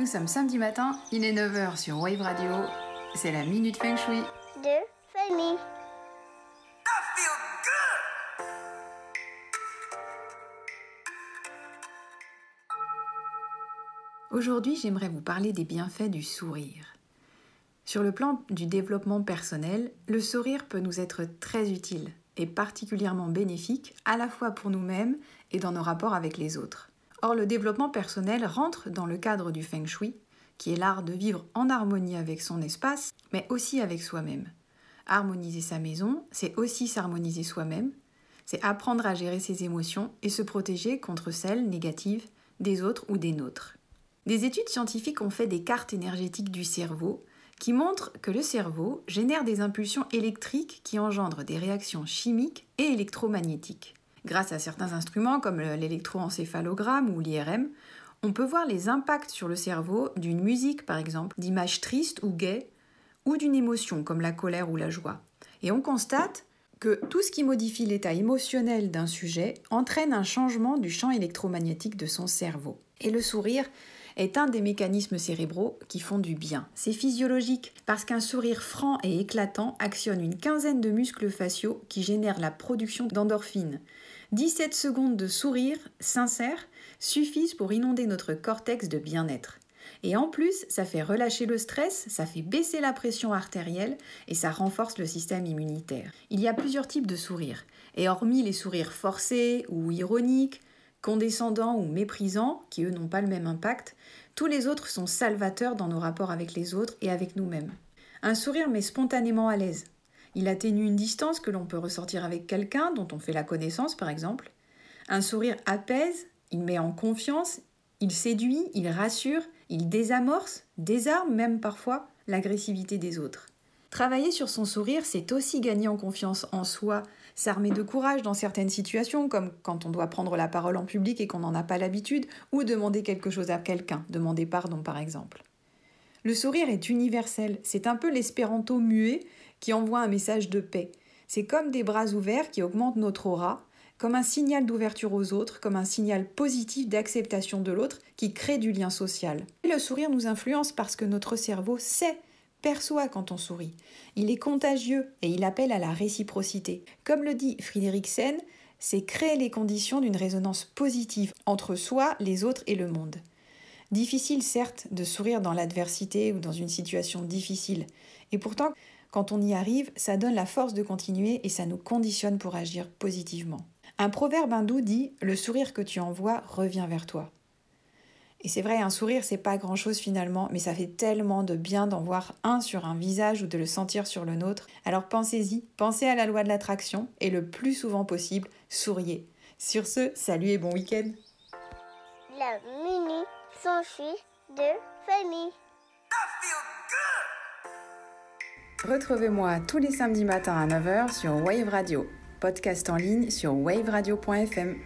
Nous sommes samedi matin, il est 9h sur Wave Radio. C'est la Minute Feng Shui. de famille. Aujourd'hui, j'aimerais vous parler des bienfaits du sourire. Sur le plan du développement personnel, le sourire peut nous être très utile et particulièrement bénéfique à la fois pour nous-mêmes et dans nos rapports avec les autres. Or, le développement personnel rentre dans le cadre du feng shui, qui est l'art de vivre en harmonie avec son espace, mais aussi avec soi-même. Harmoniser sa maison, c'est aussi s'harmoniser soi-même, c'est apprendre à gérer ses émotions et se protéger contre celles négatives des autres ou des nôtres. Des études scientifiques ont fait des cartes énergétiques du cerveau qui montrent que le cerveau génère des impulsions électriques qui engendrent des réactions chimiques et électromagnétiques. Grâce à certains instruments comme l'électroencéphalogramme ou l'IRM, on peut voir les impacts sur le cerveau d'une musique par exemple, d'images tristes ou gaies, ou d'une émotion comme la colère ou la joie. Et on constate que tout ce qui modifie l'état émotionnel d'un sujet entraîne un changement du champ électromagnétique de son cerveau. Et le sourire est un des mécanismes cérébraux qui font du bien. C'est physiologique parce qu'un sourire franc et éclatant actionne une quinzaine de muscles faciaux qui génèrent la production d'endorphines. 17 secondes de sourire sincère suffisent pour inonder notre cortex de bien-être. Et en plus, ça fait relâcher le stress, ça fait baisser la pression artérielle et ça renforce le système immunitaire. Il y a plusieurs types de sourires. Et hormis les sourires forcés ou ironiques, condescendants ou méprisants, qui eux n'ont pas le même impact, tous les autres sont salvateurs dans nos rapports avec les autres et avec nous-mêmes. Un sourire met spontanément à l'aise. Il atténue une distance que l'on peut ressortir avec quelqu'un dont on fait la connaissance par exemple. Un sourire apaise, il met en confiance, il séduit, il rassure, il désamorce, désarme même parfois l'agressivité des autres. Travailler sur son sourire, c'est aussi gagner en confiance en soi, s'armer de courage dans certaines situations, comme quand on doit prendre la parole en public et qu'on n'en a pas l'habitude, ou demander quelque chose à quelqu'un, demander pardon par exemple. Le sourire est universel, c'est un peu l'espéranto muet qui envoie un message de paix. C'est comme des bras ouverts qui augmentent notre aura, comme un signal d'ouverture aux autres, comme un signal positif d'acceptation de l'autre qui crée du lien social. Et le sourire nous influence parce que notre cerveau sait perçoit quand on sourit. Il est contagieux et il appelle à la réciprocité. Comme le dit Frédéric Sen, c'est créer les conditions d'une résonance positive entre soi, les autres et le monde. Difficile certes de sourire dans l'adversité ou dans une situation difficile, et pourtant, quand on y arrive, ça donne la force de continuer et ça nous conditionne pour agir positivement. Un proverbe hindou dit Le sourire que tu envoies revient vers toi. Et c'est vrai, un sourire, c'est pas grand chose finalement, mais ça fait tellement de bien d'en voir un sur un visage ou de le sentir sur le nôtre. Alors pensez-y, pensez à la loi de l'attraction et le plus souvent possible, souriez. Sur ce, salut et bon week-end. La mini s'enfuit de famille. Retrouvez-moi tous les samedis matins à 9h sur Wave Radio, podcast en ligne sur waveradio.fm.